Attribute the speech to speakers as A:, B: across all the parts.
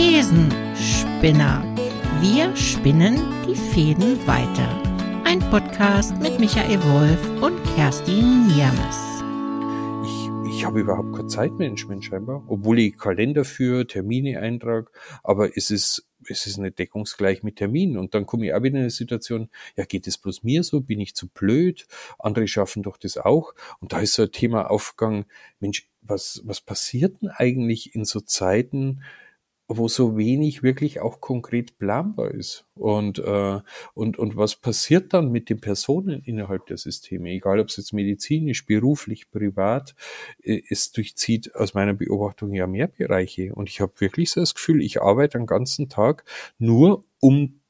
A: Thesenspinner. Wir spinnen die Fäden weiter. Ein Podcast mit Michael Wolf und Kerstin Niermes.
B: Ich, ich habe überhaupt kein Zeitmanagement scheinbar, obwohl ich Kalender führe, Termine eintrage, aber es ist es ist nicht deckungsgleich mit Terminen. Und dann komme ich auch wieder in eine Situation, ja, geht es bloß mir so? Bin ich zu blöd? Andere schaffen doch das auch. Und da ist so ein Thema aufgegangen, Mensch, was, was passiert denn eigentlich in so Zeiten, wo so wenig wirklich auch konkret planbar ist. Und, äh, und, und was passiert dann mit den Personen innerhalb der Systeme, egal ob es jetzt medizinisch, beruflich, privat, äh, es durchzieht aus meiner Beobachtung ja mehr Bereiche. Und ich habe wirklich so das Gefühl, ich arbeite den ganzen Tag nur um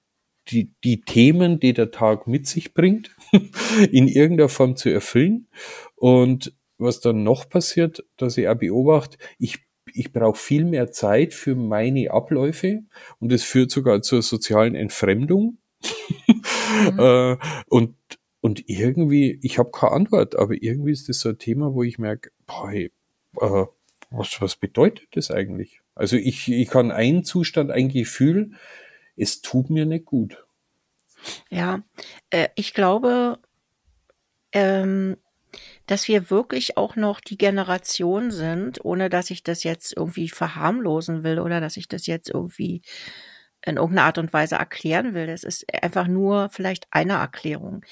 B: die, die Themen, die der Tag mit sich bringt, in irgendeiner Form zu erfüllen. Und was dann noch passiert, dass ich auch beobachte, ich ich brauche viel mehr Zeit für meine Abläufe und es führt sogar zur sozialen Entfremdung. Mhm. äh, und, und irgendwie, ich habe keine Antwort, aber irgendwie ist das so ein Thema, wo ich merke, boah, hey, äh, was, was bedeutet das eigentlich? Also ich, ich kann einen Zustand, ein Gefühl, es tut mir nicht gut.
C: Ja, äh, ich glaube, ähm, dass wir wirklich auch noch die Generation sind, ohne dass ich das jetzt irgendwie verharmlosen will oder dass ich das jetzt irgendwie in irgendeiner Art und Weise erklären will. Das ist einfach nur vielleicht eine Erklärung.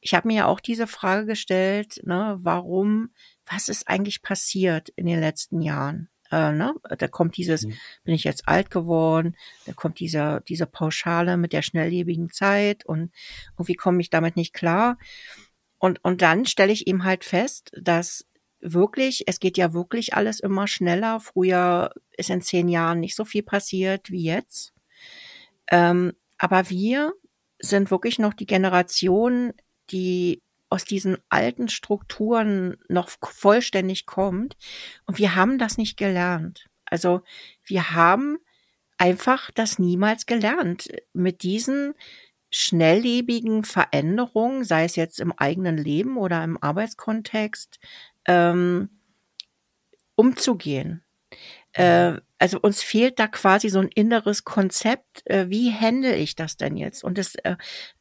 C: Ich habe mir ja auch diese Frage gestellt, ne, warum, was ist eigentlich passiert in den letzten Jahren? Äh, ne? Da kommt dieses, mhm. bin ich jetzt alt geworden, da kommt dieser, diese Pauschale mit der schnelllebigen Zeit und irgendwie komme ich damit nicht klar. Und, und dann stelle ich ihm halt fest, dass wirklich, es geht ja wirklich alles immer schneller. Früher ist in zehn Jahren nicht so viel passiert wie jetzt. Ähm, aber wir sind wirklich noch die Generation, die aus diesen alten Strukturen noch vollständig kommt. Und wir haben das nicht gelernt. Also wir haben einfach das niemals gelernt, mit diesen schnelllebigen Veränderungen, sei es jetzt im eigenen Leben oder im Arbeitskontext, ähm, umzugehen. Äh, also uns fehlt da quasi so ein inneres Konzept, äh, wie handle ich das denn jetzt? Und das, äh,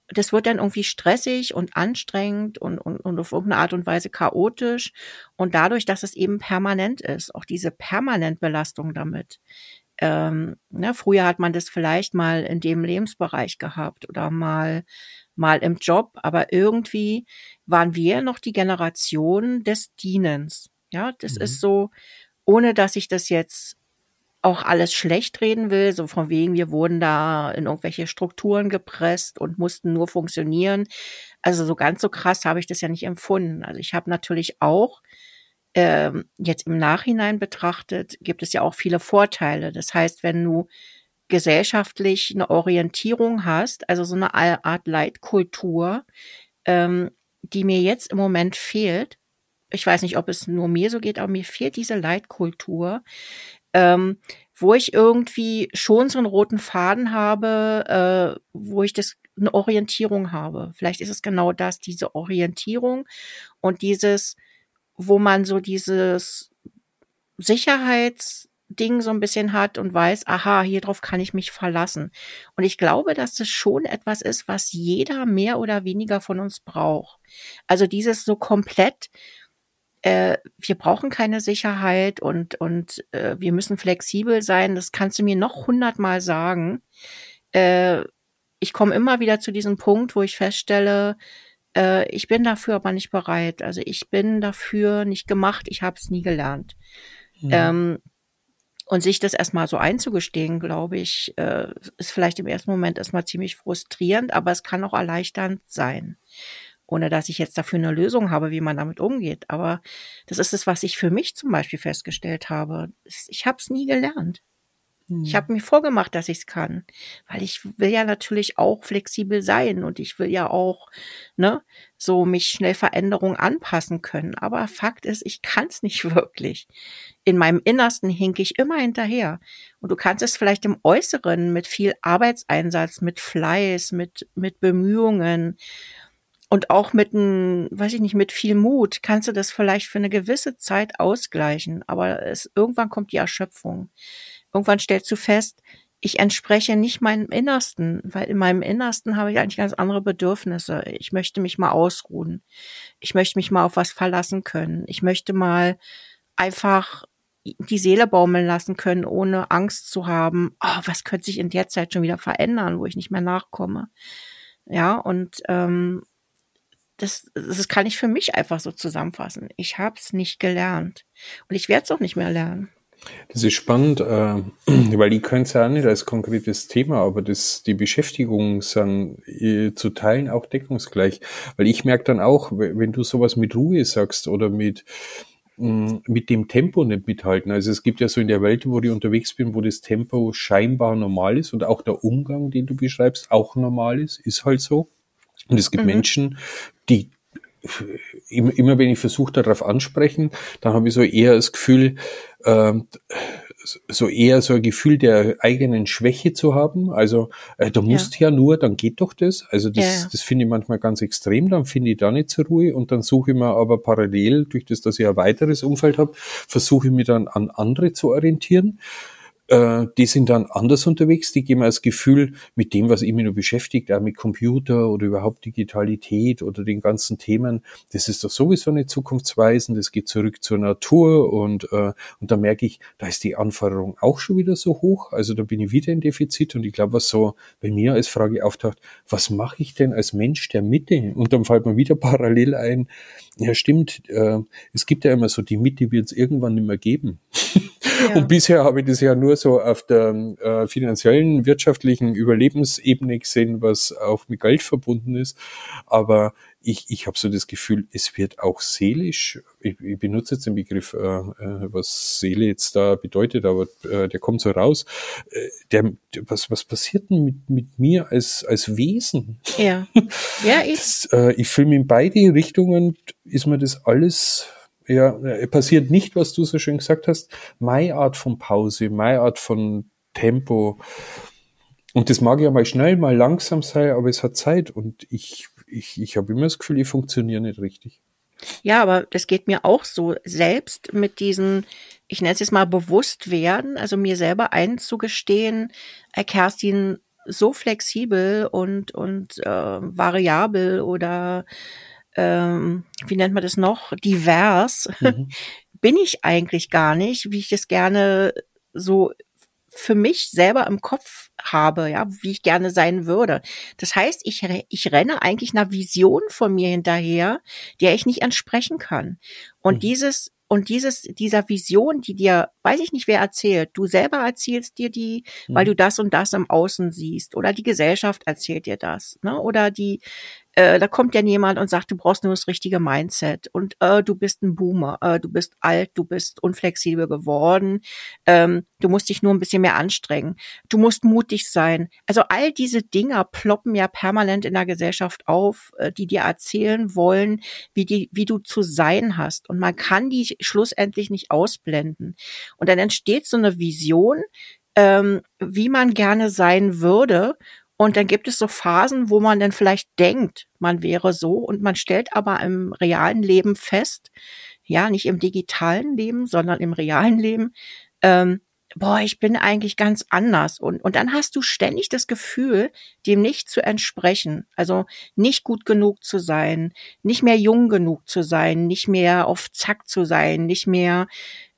C: das wird dann irgendwie stressig und anstrengend und, und, und auf irgendeine Art und Weise chaotisch. Und dadurch, dass es eben permanent ist, auch diese Permanentbelastung damit, ähm, ne, früher hat man das vielleicht mal in dem Lebensbereich gehabt oder mal mal im Job, aber irgendwie waren wir noch die Generation des Dienens. Ja, das mhm. ist so, ohne dass ich das jetzt auch alles schlecht reden will, so von wegen, wir wurden da in irgendwelche Strukturen gepresst und mussten nur funktionieren. Also so ganz so krass habe ich das ja nicht empfunden. Also ich habe natürlich auch ähm, jetzt im Nachhinein betrachtet, gibt es ja auch viele Vorteile. Das heißt, wenn du gesellschaftlich eine Orientierung hast, also so eine Art Leitkultur, ähm, die mir jetzt im Moment fehlt, ich weiß nicht, ob es nur mir so geht, aber mir fehlt diese Leitkultur, ähm, wo ich irgendwie schon so einen roten Faden habe, äh, wo ich das eine Orientierung habe. Vielleicht ist es genau das, diese Orientierung und dieses, wo man so dieses Sicherheitsding so ein bisschen hat und weiß, aha, hier drauf kann ich mich verlassen. Und ich glaube, dass das schon etwas ist, was jeder mehr oder weniger von uns braucht. Also dieses so komplett, äh, wir brauchen keine Sicherheit und, und äh, wir müssen flexibel sein. Das kannst du mir noch hundertmal sagen. Äh, ich komme immer wieder zu diesem Punkt, wo ich feststelle, äh, ich bin dafür aber nicht bereit. Also ich bin dafür nicht gemacht. Ich habe es nie gelernt. Mhm. Ähm, und sich das erstmal so einzugestehen, glaube ich, äh, ist vielleicht im ersten Moment erstmal ziemlich frustrierend, aber es kann auch erleichternd sein. Ohne dass ich jetzt dafür eine Lösung habe, wie man damit umgeht. Aber das ist es, was ich für mich zum Beispiel festgestellt habe. Ich habe es nie gelernt. Ich habe hm. mir vorgemacht, dass ich es kann, weil ich will ja natürlich auch flexibel sein und ich will ja auch ne so mich schnell Veränderungen anpassen können. Aber Fakt ist, ich kann es nicht wirklich. In meinem Innersten hink ich immer hinterher. Und du kannst es vielleicht im Äußeren mit viel Arbeitseinsatz, mit Fleiß, mit mit Bemühungen und auch mit ein, weiß ich nicht, mit viel Mut kannst du das vielleicht für eine gewisse Zeit ausgleichen. Aber es irgendwann kommt die Erschöpfung irgendwann stellst du fest, ich entspreche nicht meinem Innersten, weil in meinem Innersten habe ich eigentlich ganz andere Bedürfnisse. Ich möchte mich mal ausruhen. Ich möchte mich mal auf was verlassen können. Ich möchte mal einfach die Seele baumeln lassen können, ohne Angst zu haben, oh, was könnte sich in der Zeit schon wieder verändern, wo ich nicht mehr nachkomme. Ja, und ähm, das, das kann ich für mich einfach so zusammenfassen. Ich habe es nicht gelernt und ich werde es auch nicht mehr lernen.
B: Das ist spannend, äh, weil ich könnte es ja auch nicht als konkretes Thema, aber das, die Beschäftigung sind äh, zu Teilen auch deckungsgleich. Weil ich merke dann auch, wenn du sowas mit Ruhe sagst oder mit, mh, mit dem Tempo nicht mithalten. Also es gibt ja so in der Welt, wo ich unterwegs bin, wo das Tempo scheinbar normal ist und auch der Umgang, den du beschreibst, auch normal ist, ist halt so. Und es gibt mhm. Menschen, die immer, wenn ich versuche, darauf ansprechen, dann habe ich so eher das Gefühl, äh, so eher so ein Gefühl der eigenen Schwäche zu haben. Also äh, du musst ja. ja nur, dann geht doch das. Also das, ja. das finde ich manchmal ganz extrem. Dann finde ich da nicht zur Ruhe und dann suche ich mir aber parallel, durch das, dass ich ein weiteres Umfeld habe, versuche ich mich dann an andere zu orientieren äh, die sind dann anders unterwegs, die geben das Gefühl, mit dem, was immer nur beschäftigt, auch mit Computer oder überhaupt Digitalität oder den ganzen Themen, das ist doch sowieso nicht zukunftsweisend, das geht zurück zur Natur und, äh, und da merke ich, da ist die Anforderung auch schon wieder so hoch, also da bin ich wieder in Defizit und ich glaube, was so bei mir als Frage auftaucht, was mache ich denn als Mensch der Mitte? Und dann fällt mir wieder parallel ein, ja stimmt, äh, es gibt ja immer so, die Mitte wird es irgendwann nicht mehr geben. Und bisher habe ich das ja nur so auf der äh, finanziellen, wirtschaftlichen Überlebensebene gesehen, was auch mit Geld verbunden ist. Aber ich, ich habe so das Gefühl, es wird auch seelisch, ich, ich benutze jetzt den Begriff, äh, äh, was Seele jetzt da bedeutet, aber äh, der kommt so raus. Äh, der, was, was passiert denn mit, mit mir als, als Wesen?
C: Ja. Ja, ich. Das,
B: äh, ich fühle mich in beide Richtungen, ist mir das alles ja, passiert nicht, was du so schön gesagt hast. Meine Art von Pause, meine Art von Tempo. Und das mag ja mal schnell, mal langsam sein, aber es hat Zeit und ich, ich, ich habe immer das Gefühl, ich funktioniere nicht richtig.
C: Ja, aber das geht mir auch so. Selbst mit diesen, ich nenne es jetzt mal bewusst werden, also mir selber einzugestehen, äh, Kerstin, so flexibel und, und äh, variabel oder ähm, wie nennt man das noch, divers, mhm. bin ich eigentlich gar nicht, wie ich das gerne so für mich selber im Kopf habe, ja, wie ich gerne sein würde. Das heißt, ich, ich renne eigentlich einer Vision von mir hinterher, der ich nicht entsprechen kann. Und mhm. dieses und dieses, dieser Vision, die dir, weiß ich nicht, wer erzählt, du selber erzählst dir die, mhm. weil du das und das im Außen siehst, oder die Gesellschaft erzählt dir das, ne? Oder die, äh, da kommt ja jemand und sagt, du brauchst nur das richtige Mindset und äh, du bist ein Boomer, äh, du bist alt, du bist unflexibel geworden, ähm, du musst dich nur ein bisschen mehr anstrengen, du musst mutig sein. Also all diese Dinger ploppen ja permanent in der Gesellschaft auf, äh, die dir erzählen wollen, wie die, wie du zu sein hast. Und man kann die schlussendlich nicht ausblenden. Und dann entsteht so eine Vision, ähm, wie man gerne sein würde. Und dann gibt es so Phasen, wo man dann vielleicht denkt, man wäre so und man stellt aber im realen Leben fest, ja, nicht im digitalen Leben, sondern im realen Leben, ähm, boah, ich bin eigentlich ganz anders. Und, und dann hast du ständig das Gefühl, dem nicht zu entsprechen. Also nicht gut genug zu sein, nicht mehr jung genug zu sein, nicht mehr auf Zack zu sein, nicht mehr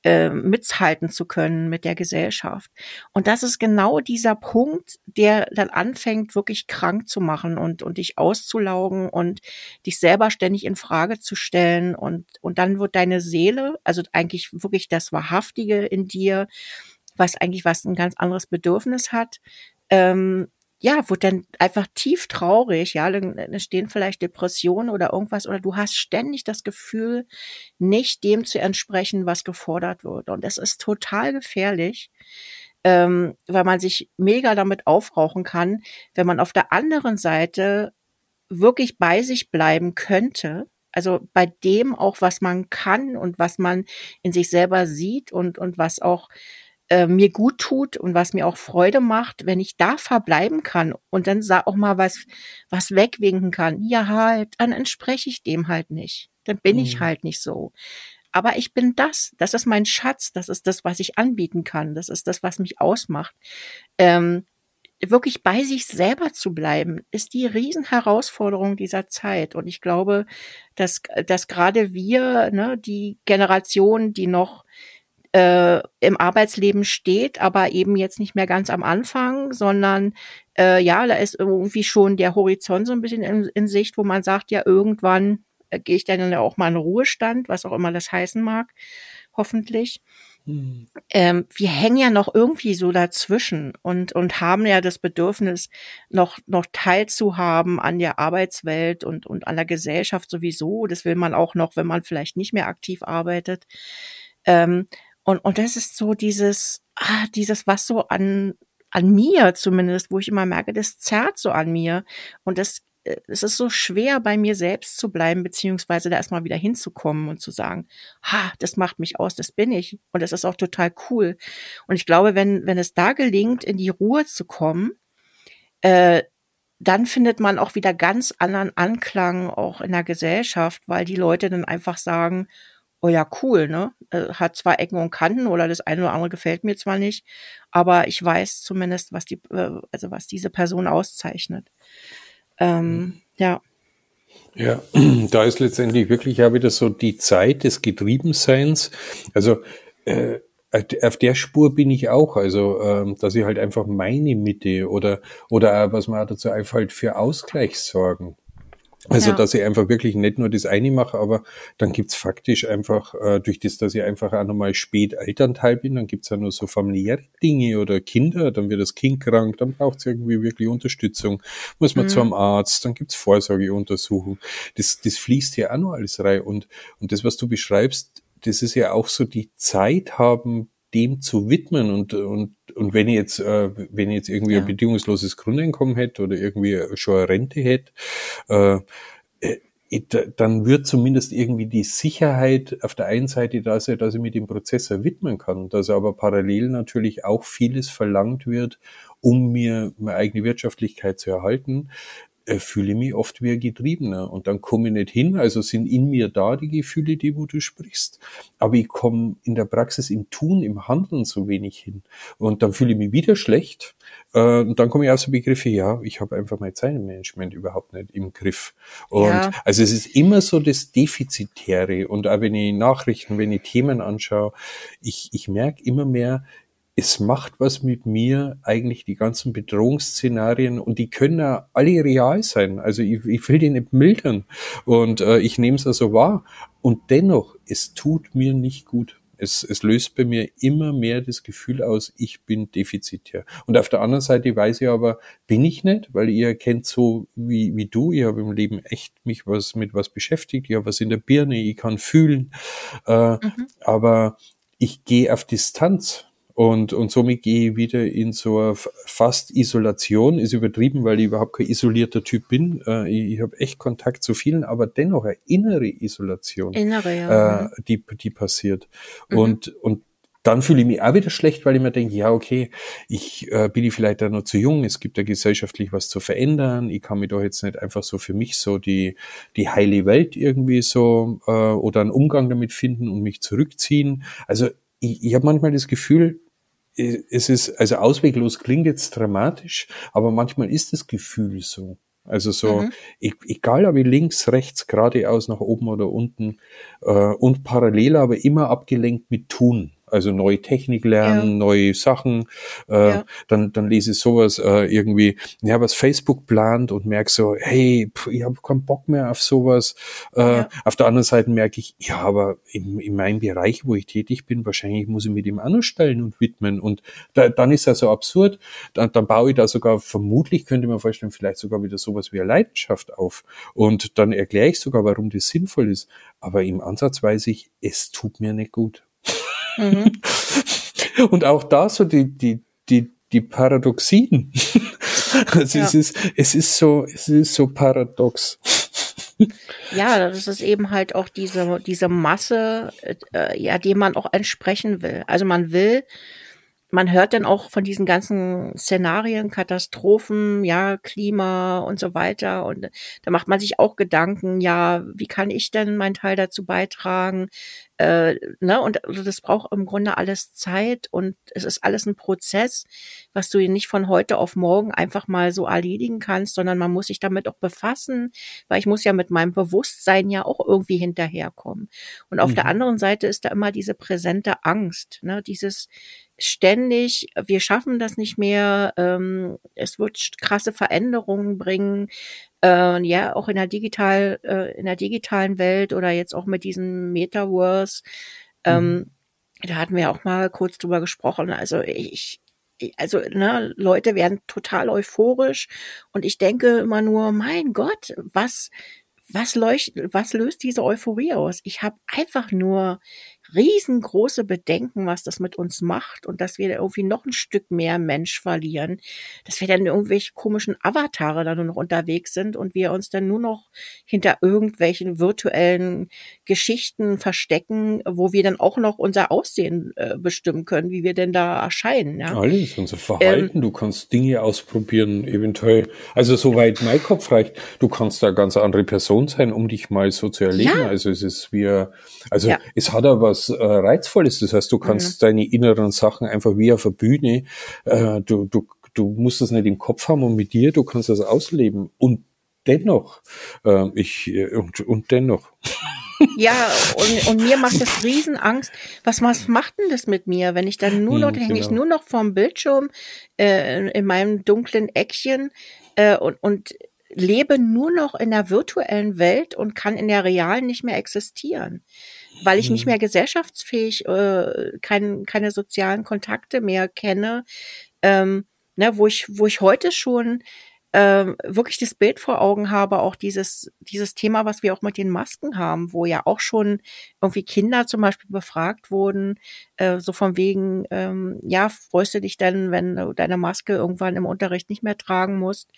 C: äh, mithalten zu können mit der Gesellschaft. Und das ist genau dieser Punkt, der dann anfängt, wirklich krank zu machen und, und dich auszulaugen und dich selber ständig in Frage zu stellen. Und, und dann wird deine Seele, also eigentlich wirklich das Wahrhaftige in dir, was eigentlich was ein ganz anderes Bedürfnis hat, ähm, ja, wird dann einfach tief traurig, ja, dann stehen vielleicht Depressionen oder irgendwas oder du hast ständig das Gefühl, nicht dem zu entsprechen, was gefordert wird. Und es ist total gefährlich, ähm, weil man sich mega damit aufrauchen kann, wenn man auf der anderen Seite wirklich bei sich bleiben könnte, also bei dem auch, was man kann und was man in sich selber sieht und, und was auch äh, mir gut tut und was mir auch Freude macht, wenn ich da verbleiben kann und dann auch mal was, was wegwinken kann. Ja, halt, dann entspreche ich dem halt nicht. Dann bin mhm. ich halt nicht so. aber ich bin das. Das ist mein Schatz. Das ist das, was ich anbieten kann. Das ist das, was mich ausmacht. Ähm, wirklich bei sich selber zu bleiben, ist die Riesenherausforderung dieser Zeit. Und ich glaube, dass, dass gerade wir, ne, die Generation, die noch äh, im Arbeitsleben steht, aber eben jetzt nicht mehr ganz am Anfang, sondern äh, ja, da ist irgendwie schon der Horizont so ein bisschen in, in Sicht, wo man sagt, ja, irgendwann äh, gehe ich dann ja auch mal in Ruhestand, was auch immer das heißen mag, hoffentlich. Hm. Ähm, wir hängen ja noch irgendwie so dazwischen und, und haben ja das Bedürfnis, noch, noch teilzuhaben an der Arbeitswelt und, und an der Gesellschaft sowieso. Das will man auch noch, wenn man vielleicht nicht mehr aktiv arbeitet. Ähm, und, und das ist so dieses, ah, dieses, was so an, an mir zumindest, wo ich immer merke, das zerrt so an mir. Und das äh, es ist so schwer, bei mir selbst zu bleiben, beziehungsweise da erstmal wieder hinzukommen und zu sagen, ha, das macht mich aus, das bin ich. Und das ist auch total cool. Und ich glaube, wenn, wenn es da gelingt, in die Ruhe zu kommen, äh, dann findet man auch wieder ganz anderen Anklang auch in der Gesellschaft, weil die Leute dann einfach sagen, oh ja, cool, ne? Äh, hat zwar Ecken und Kanten oder das eine oder andere gefällt mir zwar nicht, aber ich weiß zumindest, was die, äh, also was diese Person auszeichnet. Ähm, mhm. ja.
B: Ja, da ist letztendlich wirklich ja wieder so die Zeit des Getriebenseins. Also äh, auf der Spur bin ich auch, also ähm, dass ich halt einfach meine Mitte oder oder was man dazu einfällt, für Ausgleich sorgen. Also, ja. dass ich einfach wirklich nicht nur das eine mache, aber dann gibt's faktisch einfach, äh, durch das, dass ich einfach auch nochmal spät Elternteil bin, dann gibt's ja nur so familiäre Dinge oder Kinder, dann wird das Kind krank, dann braucht's irgendwie wirklich Unterstützung, muss man mhm. zum Arzt, dann gibt's Vorsorgeuntersuchung. Das, das fließt ja auch noch alles rein. Und, und das, was du beschreibst, das ist ja auch so die Zeit haben, dem zu widmen und und und wenn ich jetzt äh, wenn ich jetzt irgendwie ja. ein bedingungsloses Grundeinkommen hätte oder irgendwie schon eine Rente hätte äh, äh dann wird zumindest irgendwie die Sicherheit auf der einen Seite da sein, dass ich mich dem Prozessor widmen kann, dass aber parallel natürlich auch vieles verlangt wird, um mir meine eigene Wirtschaftlichkeit zu erhalten, äh, fühle mich oft wie ein Getriebener und dann komme ich nicht hin, also sind in mir da die Gefühle, die wo du sprichst, aber ich komme in der Praxis im Tun, im Handeln so wenig hin. Und dann fühle ich mich wieder schlecht. Äh, und dann komme ich auf so Begriffe, ja, ich habe einfach mein Zeitmanagement überhaupt nicht im Griff. Und ja. also es ist immer so das Defizitäre. Und auch wenn ich Nachrichten, wenn ich Themen anschaue, ich, ich merke immer mehr, es macht was mit mir, eigentlich die ganzen Bedrohungsszenarien und die können ja alle real sein. Also ich, ich will die nicht mildern und äh, ich nehme es also wahr. Und dennoch, es tut mir nicht gut. Es, es löst bei mir immer mehr das Gefühl aus, ich bin defizitär. Und auf der anderen Seite weiß ich aber, bin ich nicht, weil ihr kennt so wie, wie du, ich habe im Leben echt mich was mit was beschäftigt, ich habe was in der Birne, ich kann fühlen, äh, mhm. aber ich gehe auf Distanz und, und somit gehe ich wieder in so eine fast Isolation, ist übertrieben, weil ich überhaupt kein isolierter Typ bin. Äh, ich ich habe echt Kontakt zu vielen, aber dennoch eine innere Isolation,
C: innere, ja.
B: äh, die, die passiert. Mhm. Und, und dann fühle ich mich auch wieder schlecht, weil ich mir denke, ja, okay, ich äh, bin ich vielleicht da noch zu jung, es gibt ja gesellschaftlich was zu verändern, ich kann mich doch jetzt nicht einfach so für mich so die, die heile Welt irgendwie so äh, oder einen Umgang damit finden und mich zurückziehen. Also ich, ich habe manchmal das Gefühl, es ist, also ausweglos klingt jetzt dramatisch, aber manchmal ist das Gefühl so. Also so, mhm. Egal ob ich links, rechts, geradeaus, nach oben oder unten äh, und parallel, aber immer abgelenkt mit Tun also neue Technik lernen, ja. neue Sachen. Äh, ja. dann, dann lese ich sowas äh, irgendwie, ja, was Facebook plant und merke so, hey, pff, ich habe keinen Bock mehr auf sowas. Äh, ja. Auf der anderen Seite merke ich, ja, aber in, in meinem Bereich, wo ich tätig bin, wahrscheinlich muss ich mich dem noch stellen und widmen. Und da, dann ist das so absurd. Dann, dann baue ich da sogar, vermutlich könnte man vorstellen, vielleicht sogar wieder sowas wie eine Leidenschaft auf. Und dann erkläre ich sogar, warum das sinnvoll ist. Aber im Ansatz weiß ich, es tut mir nicht gut. Mhm. Und auch da so die, die, die, die Paradoxien. also ja. es ist, es ist so, es ist so paradox.
C: Ja, das ist eben halt auch diese, diese Masse, äh, ja, dem man auch entsprechen will. Also man will, man hört dann auch von diesen ganzen Szenarien, Katastrophen, ja, Klima und so weiter. Und da macht man sich auch Gedanken, ja, wie kann ich denn meinen Teil dazu beitragen? Äh, ne? Und also das braucht im Grunde alles Zeit und es ist alles ein Prozess, was du nicht von heute auf morgen einfach mal so erledigen kannst, sondern man muss sich damit auch befassen, weil ich muss ja mit meinem Bewusstsein ja auch irgendwie hinterherkommen. Und auf mhm. der anderen Seite ist da immer diese präsente Angst, ne? dieses ständig, wir schaffen das nicht mehr, ähm, es wird krasse Veränderungen bringen, äh, ja, auch in der digital, äh, in der digitalen Welt oder jetzt auch mit diesem Metaverse, ähm, mhm. da hatten wir auch mal kurz drüber gesprochen. Also ich, also ne, Leute werden total euphorisch und ich denke immer nur, mein Gott, was was, leucht, was löst diese Euphorie aus? Ich habe einfach nur riesengroße Bedenken, was das mit uns macht und dass wir irgendwie noch ein Stück mehr Mensch verlieren, dass wir dann irgendwelche komischen Avatare da nur noch unterwegs sind und wir uns dann nur noch hinter irgendwelchen virtuellen Geschichten verstecken, wo wir dann auch noch unser Aussehen äh, bestimmen können, wie wir denn da erscheinen. Ja?
B: Alles, unser Verhalten, ähm, du kannst Dinge ausprobieren, eventuell, also soweit mein Kopf reicht, du kannst da ganz andere Person sein, um dich mal so zu erleben. Ja. Also es ist wie, also ja. es hat aber was äh, Reizvolles. Das heißt, du kannst mhm. deine inneren Sachen einfach wie auf der Bühne, äh, du, du, du musst das nicht im Kopf haben und mit dir, du kannst das ausleben. Und dennoch, äh, ich, äh, und, und dennoch.
C: Ja, und, und mir macht das Riesenangst. Was, was macht denn das mit mir, wenn ich dann nur noch, hm, genau. hänge ich nur noch vorm Bildschirm äh, in meinem dunklen Eckchen äh, und, und lebe nur noch in der virtuellen Welt und kann in der realen nicht mehr existieren weil ich nicht mhm. mehr gesellschaftsfähig, äh, kein, keine sozialen Kontakte mehr kenne, ähm, ne, wo ich, wo ich heute schon ähm, wirklich das Bild vor Augen habe, auch dieses, dieses Thema, was wir auch mit den Masken haben, wo ja auch schon irgendwie Kinder zum Beispiel befragt wurden, äh, so von wegen, ähm, ja, freust du dich denn, wenn du deine Maske irgendwann im Unterricht nicht mehr tragen musst?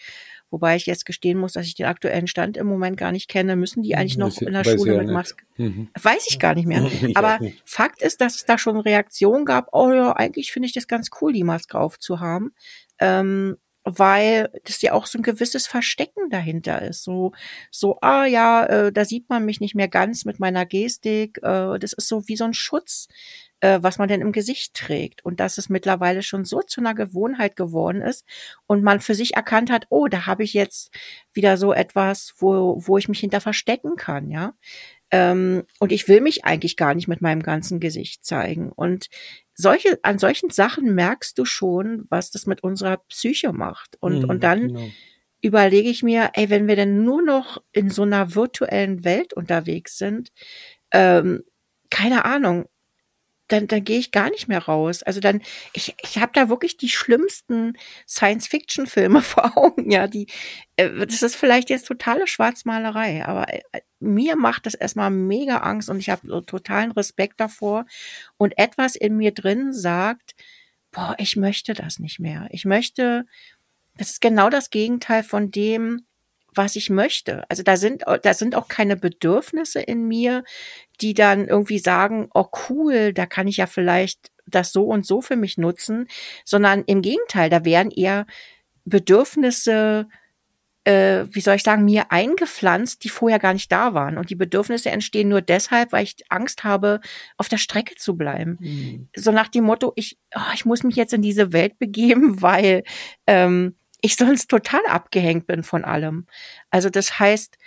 C: Wobei ich jetzt gestehen muss, dass ich den aktuellen Stand im Moment gar nicht kenne. Müssen die eigentlich noch in der Schule mit Maske? Mhm. Weiß ich gar nicht mehr. Aber nicht. Fakt ist, dass es da schon Reaktionen gab. Oh ja, eigentlich finde ich das ganz cool, die Maske aufzuhaben. Ähm, weil das ja auch so ein gewisses Verstecken dahinter ist. So, so, ah ja, äh, da sieht man mich nicht mehr ganz mit meiner Gestik. Äh, das ist so wie so ein Schutz äh, was man denn im Gesicht trägt. Und dass es mittlerweile schon so zu einer Gewohnheit geworden ist und man für sich erkannt hat, oh, da habe ich jetzt wieder so etwas, wo, wo ich mich hinter verstecken kann, ja. Ähm, und ich will mich eigentlich gar nicht mit meinem ganzen Gesicht zeigen. Und solche, an solchen Sachen merkst du schon, was das mit unserer Psyche macht. Und, mhm, und dann genau überlege ich mir, ey, wenn wir denn nur noch in so einer virtuellen Welt unterwegs sind, ähm, keine Ahnung, dann, dann gehe ich gar nicht mehr raus. Also dann, ich, ich habe da wirklich die schlimmsten Science-Fiction-Filme vor Augen, ja, die, äh, das ist vielleicht jetzt totale Schwarzmalerei, aber äh, mir macht das erstmal mega Angst und ich habe so totalen Respekt davor. Und etwas in mir drin sagt, boah, ich möchte das nicht mehr. Ich möchte, das ist genau das Gegenteil von dem, was ich möchte. Also da sind, da sind auch keine Bedürfnisse in mir, die dann irgendwie sagen, oh cool, da kann ich ja vielleicht das so und so für mich nutzen, sondern im Gegenteil, da wären eher Bedürfnisse, äh, wie soll ich sagen, mir eingepflanzt, die vorher gar nicht da waren. Und die Bedürfnisse entstehen nur deshalb, weil ich Angst habe, auf der Strecke zu bleiben. Mhm. So nach dem Motto, ich, oh, ich muss mich jetzt in diese Welt begeben, weil ähm, ich sonst total abgehängt bin von allem. Also das heißt,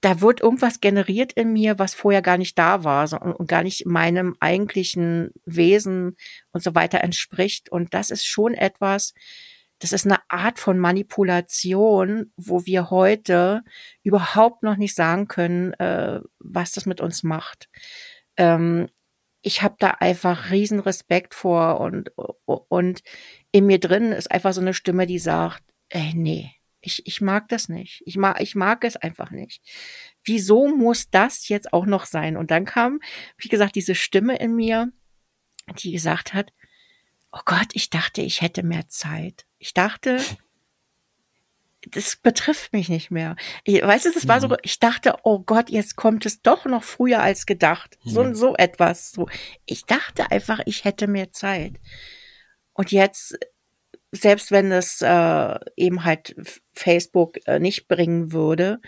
C: da wird irgendwas generiert in mir, was vorher gar nicht da war und gar nicht meinem eigentlichen Wesen und so weiter entspricht. Und das ist schon etwas, das ist eine Art von Manipulation, wo wir heute überhaupt noch nicht sagen können, äh, was das mit uns macht. Ähm, ich habe da einfach riesen Respekt vor und, und in mir drin ist einfach so eine Stimme, die sagt, ey, nee, ich, ich mag das nicht. Ich mag, ich mag es einfach nicht. Wieso muss das jetzt auch noch sein? Und dann kam, wie gesagt, diese Stimme in mir, die gesagt hat, oh Gott, ich dachte, ich hätte mehr Zeit. Ich dachte, das betrifft mich nicht mehr. Ich, weißt du, das war so, mhm. ich dachte, oh Gott, jetzt kommt es doch noch früher als gedacht. So, so etwas. So. Ich dachte einfach, ich hätte mehr Zeit. Und jetzt selbst wenn es äh, eben halt Facebook äh, nicht bringen würde,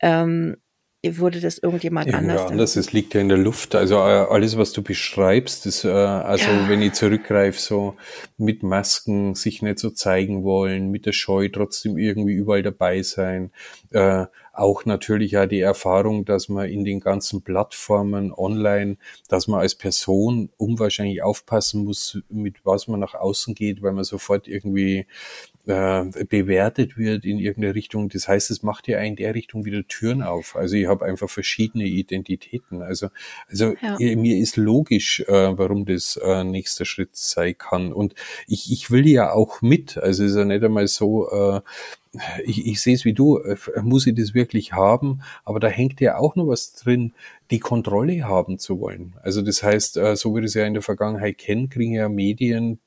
C: ähm, würde das irgendjemand
B: ja,
C: anders?
B: anders, es liegt ja in der Luft. Also äh, alles, was du beschreibst, ist, äh, also ja. wenn ich zurückgreife, so mit Masken sich nicht so zeigen wollen, mit der Scheu trotzdem irgendwie überall dabei sein. Äh, auch natürlich ja die Erfahrung, dass man in den ganzen Plattformen online, dass man als Person unwahrscheinlich aufpassen muss, mit was man nach außen geht, weil man sofort irgendwie äh, bewertet wird in irgendeine Richtung. Das heißt, es macht ja in der Richtung wieder Türen auf. Also ich habe einfach verschiedene Identitäten. Also, also ja. mir ist logisch, äh, warum das äh, nächster Schritt sein kann. Und ich, ich will ja auch mit. Also es ist ja nicht einmal so, äh, ich, ich sehe es wie du, äh, muss ich das wirklich haben, aber da hängt ja auch noch was drin, die Kontrolle haben zu wollen. Also das heißt, äh, so wie wir es ja in der Vergangenheit kennen, kriegen ja Medien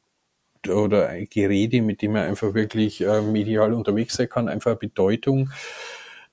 B: oder Geräte, mit dem er einfach wirklich äh, medial unterwegs sein kann, einfach Bedeutung,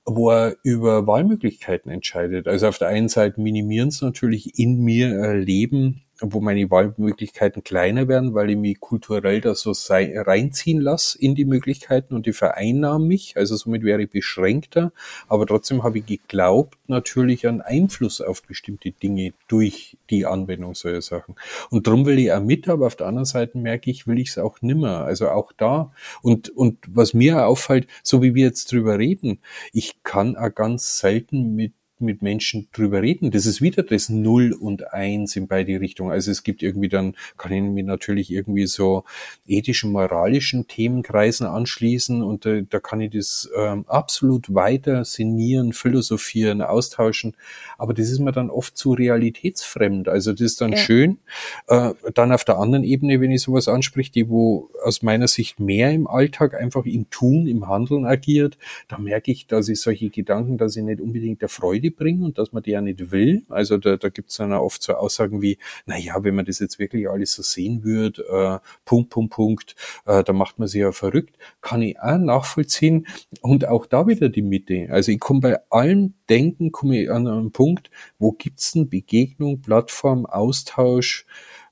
B: wo er über Wahlmöglichkeiten entscheidet. Also auf der einen Seite minimieren es natürlich in mir Leben wo meine Wahlmöglichkeiten kleiner werden, weil ich mich kulturell da so sei, reinziehen lasse in die Möglichkeiten und die vereinnahmen mich. Also somit wäre ich beschränkter. Aber trotzdem habe ich geglaubt, natürlich einen Einfluss auf bestimmte Dinge durch die Anwendung solcher Sachen. Und darum will ich auch mit, aber auf der anderen Seite merke ich, will ich es auch nimmer. Also auch da. Und, und was mir auffällt, so wie wir jetzt drüber reden, ich kann auch ganz selten mit mit Menschen drüber reden. Das ist wieder das Null und Eins in beide Richtungen. Also es gibt irgendwie dann, kann ich mir natürlich irgendwie so ethischen, moralischen Themenkreisen anschließen und äh, da kann ich das ähm, absolut weiter sinnieren, philosophieren, austauschen. Aber das ist mir dann oft zu realitätsfremd. Also das ist dann ja. schön. Äh, dann auf der anderen Ebene, wenn ich sowas anspricht, die wo aus meiner Sicht mehr im Alltag einfach im Tun, im Handeln agiert, da merke ich, dass ich solche Gedanken, dass ich nicht unbedingt der Freude Freude bringen und dass man die ja nicht will. Also da, da gibt es dann oft so Aussagen wie, na ja, wenn man das jetzt wirklich alles so sehen würde, äh, Punkt, Punkt, Punkt, äh, da macht man sich ja verrückt. Kann ich auch nachvollziehen. Und auch da wieder die Mitte. Also ich komme bei allem Denken, komme ich an einen Punkt, wo gibt's denn Begegnung, Plattform, Austausch,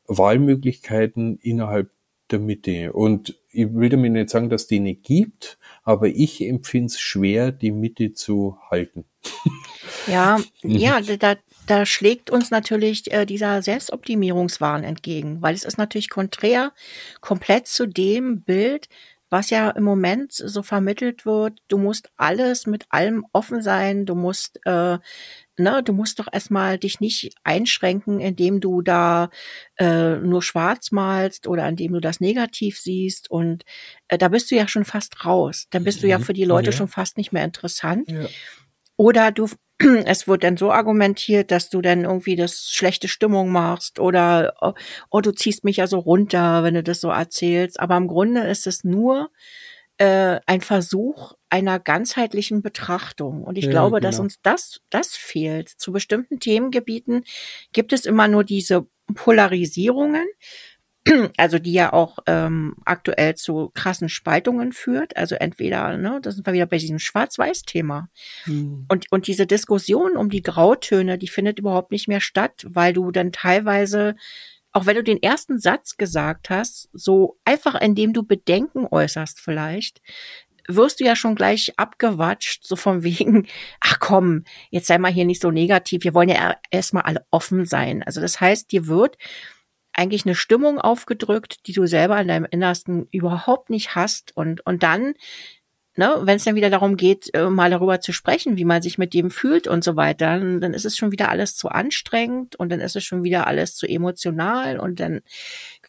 B: Wahlmöglichkeiten innerhalb der Mitte. Und ich will damit nicht sagen, dass die nicht gibt, aber ich empfinde es schwer, die Mitte zu halten.
C: Ja, mhm. ja, da, da schlägt uns natürlich äh, dieser Selbstoptimierungswahn entgegen, weil es ist natürlich konträr komplett zu dem Bild, was ja im Moment so vermittelt wird. Du musst alles mit allem offen sein, du musst äh, ne, du musst doch erstmal dich nicht einschränken, indem du da äh, nur schwarz malst oder indem du das negativ siehst. Und äh, da bist du ja schon fast raus. Dann bist du ja mhm. für die Leute ja. schon fast nicht mehr interessant. Ja. Oder du es wird dann so argumentiert, dass du dann irgendwie das schlechte Stimmung machst oder oh, oh, du ziehst mich ja so runter, wenn du das so erzählst. Aber im Grunde ist es nur äh, ein Versuch einer ganzheitlichen Betrachtung. Und ich ja, glaube, genau. dass uns das, das fehlt. Zu bestimmten Themengebieten gibt es immer nur diese Polarisierungen also die ja auch ähm, aktuell zu krassen Spaltungen führt. Also entweder, ne, da sind wir wieder bei diesem Schwarz-Weiß-Thema. Mhm. Und, und diese Diskussion um die Grautöne, die findet überhaupt nicht mehr statt, weil du dann teilweise, auch wenn du den ersten Satz gesagt hast, so einfach indem du Bedenken äußerst vielleicht, wirst du ja schon gleich abgewatscht, so von wegen, ach komm, jetzt sei mal hier nicht so negativ, wir wollen ja erstmal alle offen sein. Also das heißt, dir wird eigentlich eine Stimmung aufgedrückt, die du selber in deinem Innersten überhaupt nicht hast. Und, und dann, ne, wenn es dann wieder darum geht, äh, mal darüber zu sprechen, wie man sich mit dem fühlt und so weiter, dann, dann ist es schon wieder alles zu anstrengend und dann ist es schon wieder alles zu emotional und dann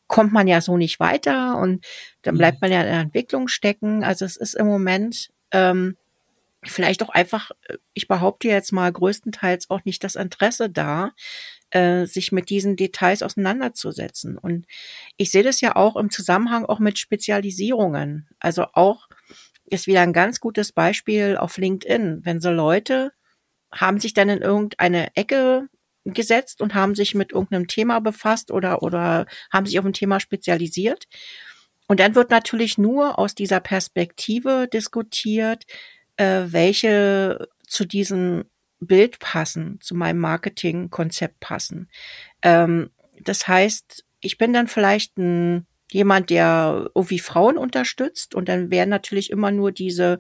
C: kommt man ja so nicht weiter und dann mhm. bleibt man ja in der Entwicklung stecken. Also es ist im Moment ähm, vielleicht auch einfach, äh, ich behaupte jetzt mal, größtenteils auch nicht das Interesse da, äh, sich mit diesen Details auseinanderzusetzen. Und ich sehe das ja auch im Zusammenhang auch mit Spezialisierungen. Also auch ist wieder ein ganz gutes Beispiel auf LinkedIn, wenn so Leute haben sich dann in irgendeine Ecke gesetzt und haben sich mit irgendeinem Thema befasst oder, oder haben sich auf ein Thema spezialisiert. Und dann wird natürlich nur aus dieser Perspektive diskutiert, äh, welche zu diesen Bild passen, zu meinem Marketingkonzept passen. Ähm, das heißt, ich bin dann vielleicht ein jemand, der irgendwie Frauen unterstützt und dann werden natürlich immer nur diese,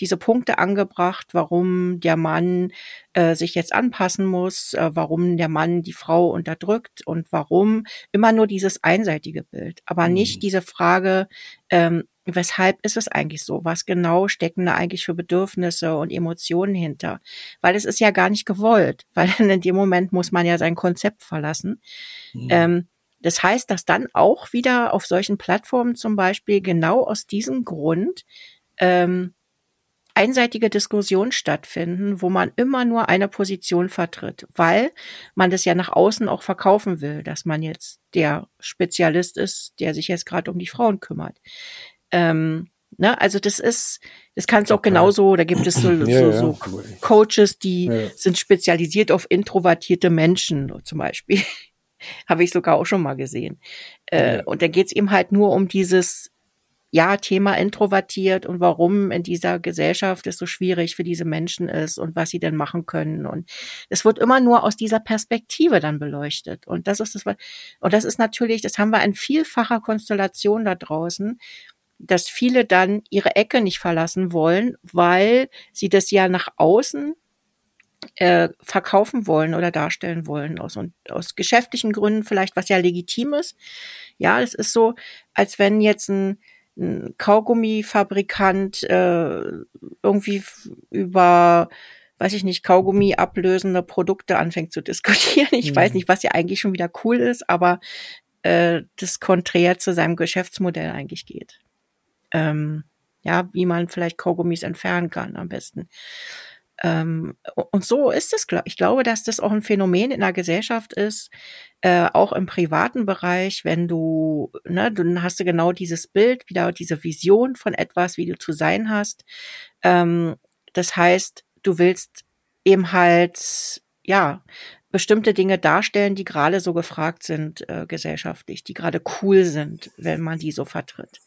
C: diese Punkte angebracht, warum der Mann äh, sich jetzt anpassen muss, äh, warum der Mann die Frau unterdrückt und warum immer nur dieses einseitige Bild, aber mhm. nicht diese Frage, ähm, weshalb ist es eigentlich so? Was genau stecken da eigentlich für Bedürfnisse und Emotionen hinter? Weil es ist ja gar nicht gewollt, weil in dem Moment muss man ja sein Konzept verlassen. Mhm. Ähm, das heißt, dass dann auch wieder auf solchen Plattformen zum Beispiel genau aus diesem Grund ähm, einseitige Diskussionen stattfinden, wo man immer nur eine Position vertritt, weil man das ja nach außen auch verkaufen will, dass man jetzt der Spezialist ist, der sich jetzt gerade um die Frauen kümmert. Ähm, ne? Also das ist, das kann es auch genauso, da gibt es so, ja, so, so Coaches, die ja. sind spezialisiert auf introvertierte Menschen zum Beispiel. Habe ich sogar auch schon mal gesehen. Äh, Und da geht es eben halt nur um dieses ja, Thema introvertiert und warum in dieser Gesellschaft es so schwierig für diese Menschen ist und was sie denn machen können. Und es wird immer nur aus dieser Perspektive dann beleuchtet. Und das ist das, und das ist natürlich, das haben wir in vielfacher Konstellation da draußen, dass viele dann ihre Ecke nicht verlassen wollen, weil sie das ja nach außen äh, verkaufen wollen oder darstellen wollen aus und aus geschäftlichen Gründen vielleicht, was ja legitim ist. Ja, es ist so, als wenn jetzt ein, ein Kaugummifabrikant äh, irgendwie über weiß ich nicht, Kaugummi ablösende Produkte anfängt zu diskutieren. Ich mhm. weiß nicht, was ja eigentlich schon wieder cool ist, aber äh, das konträr zu seinem Geschäftsmodell eigentlich geht. Ähm, ja, wie man vielleicht Kaugummis entfernen kann am besten. Ähm, und so ist es, ich glaube, dass das auch ein Phänomen in der Gesellschaft ist, äh, auch im privaten Bereich, wenn du, ne, dann hast du genau dieses Bild, wieder diese Vision von etwas, wie du zu sein hast. Ähm, das heißt, du willst eben halt, ja, bestimmte Dinge darstellen, die gerade so gefragt sind äh, gesellschaftlich, die gerade cool sind, wenn man die so vertritt.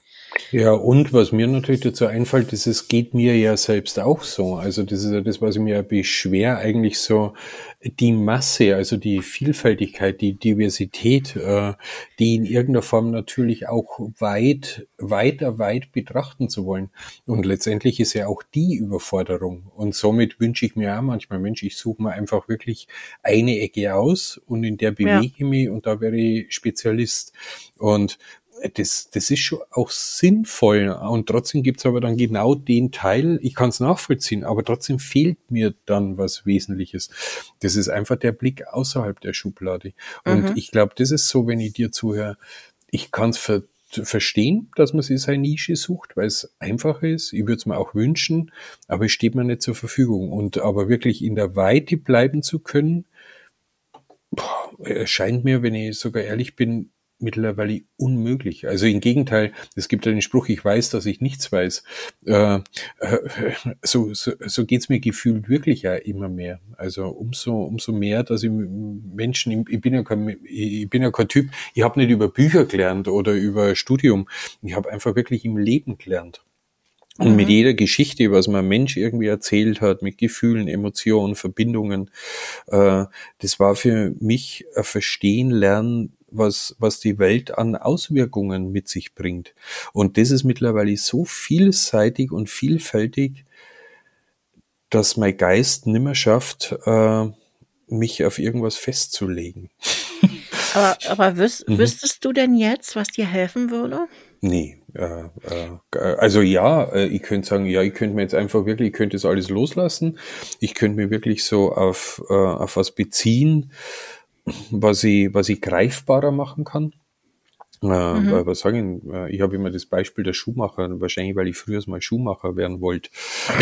B: Ja, und was mir natürlich dazu einfällt, ist, es geht mir ja selbst auch so. Also das ist ja das, was ich mir beschwer, eigentlich so die Masse, also die Vielfältigkeit, die Diversität, äh, die in irgendeiner Form natürlich auch weit, weiter weit betrachten zu wollen. Und letztendlich ist ja auch die Überforderung. Und somit wünsche ich mir auch manchmal, Mensch, ich suche mir einfach wirklich eine Ecke aus und in der bewege ich ja. mich und da wäre ich Spezialist. Und das, das ist schon auch sinnvoll. Und trotzdem gibt's aber dann genau den Teil, ich kann es nachvollziehen, aber trotzdem fehlt mir dann was Wesentliches. Das ist einfach der Blick außerhalb der Schublade. Und mhm. ich glaube, das ist so, wenn ich dir zuhöre, ich kann es ver verstehen, dass man sich seine Nische sucht, weil es einfacher ist. Ich würde es mir auch wünschen, aber es steht mir nicht zur Verfügung. Und aber wirklich in der Weite bleiben zu können, boah, erscheint mir, wenn ich sogar ehrlich bin, mittlerweile unmöglich. Also im Gegenteil, es gibt einen Spruch, ich weiß, dass ich nichts weiß. Äh, äh, so so, so geht's mir gefühlt wirklich ja immer mehr. Also umso umso mehr, dass ich Menschen, ich bin ja kein, ich bin ja kein Typ, ich habe nicht über Bücher gelernt oder über Studium, ich habe einfach wirklich im Leben gelernt. Und mhm. mit jeder Geschichte, was man Mensch irgendwie erzählt hat, mit Gefühlen, Emotionen, Verbindungen, äh, das war für mich ein Verstehen, Lernen, was, was die Welt an Auswirkungen mit sich bringt. Und das ist mittlerweile so vielseitig und vielfältig, dass mein Geist nimmer schafft, äh, mich auf irgendwas festzulegen.
C: Aber, aber wüs mhm. wüsstest du denn jetzt, was dir helfen würde?
B: Nee, äh, äh, also ja, äh, ich könnte sagen, ja, ich könnte mir jetzt einfach wirklich, ich könnte das alles loslassen. Ich könnte mir wirklich so auf, äh, auf was beziehen, was ich, was ich greifbarer machen kann. Äh, mhm. Was sagen, äh, ich habe immer das Beispiel der Schuhmacher, wahrscheinlich weil ich früher mal Schuhmacher werden wollte.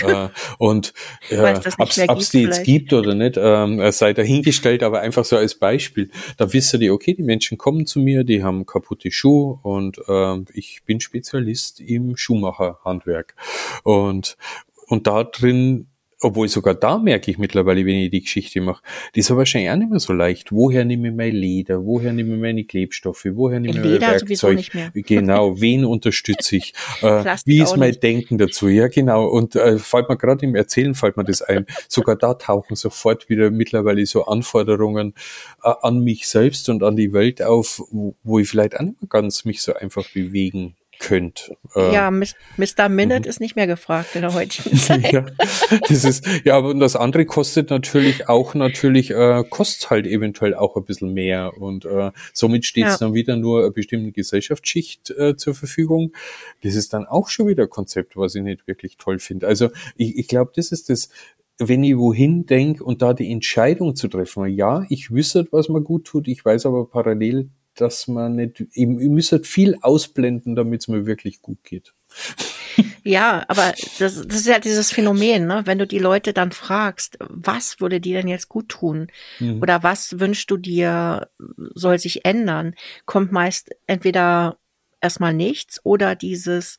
B: äh, und äh, ob es die jetzt gibt oder nicht, äh, sei dahingestellt, aber einfach so als Beispiel. Da wissen die, okay, die Menschen kommen zu mir, die haben kaputte Schuhe und äh, ich bin Spezialist im Schuhmacherhandwerk. Und, und da drin obwohl sogar da merke ich mittlerweile, wenn ich die Geschichte mache, die ist aber wahrscheinlich auch nicht mehr so leicht. Woher nehme ich mein Leder? Woher nehme ich meine Klebstoffe? Woher nehme ich mein
C: Leder
B: Werkzeug? Genau, wen unterstütze ich? Äh, wie ist mein
C: nicht.
B: Denken dazu? Ja, genau. Und äh, fällt mir gerade im Erzählen fällt mir das ein. Sogar da tauchen sofort wieder mittlerweile so Anforderungen äh, an mich selbst und an die Welt auf, wo, wo ich vielleicht auch nicht mehr ganz mich so einfach bewegen könnte. Äh,
C: Ja, Mr. Minute
B: mhm.
C: ist nicht mehr gefragt in der heutigen Zeit.
B: ja, das ist, ja, aber und das andere kostet natürlich auch natürlich, äh, kostet halt eventuell auch ein bisschen mehr und äh, somit steht es
C: Ja.
B: dann wieder nur einer bestimmten Gesellschaftsschicht äh, zur Verfügung. Das ist dann auch schon wieder ein Konzept, was ich nicht wirklich toll finde. Also ich, ich glaube, das ist das, wenn ich wohin denke und da die Entscheidung zu treffen, ja, ich wüsste, was mir gut tut, ich weiß aber parallel, dass man nicht, ich, ich müsste viel ausblenden, damit es mir wirklich gut geht.
C: Ja, aber das, das ist ja dieses Phänomen, ne? wenn du die Leute dann fragst, was würde dir denn jetzt gut tun
B: Mhm.
C: oder was wünschst du dir soll sich ändern, kommt meist entweder erstmal nichts oder dieses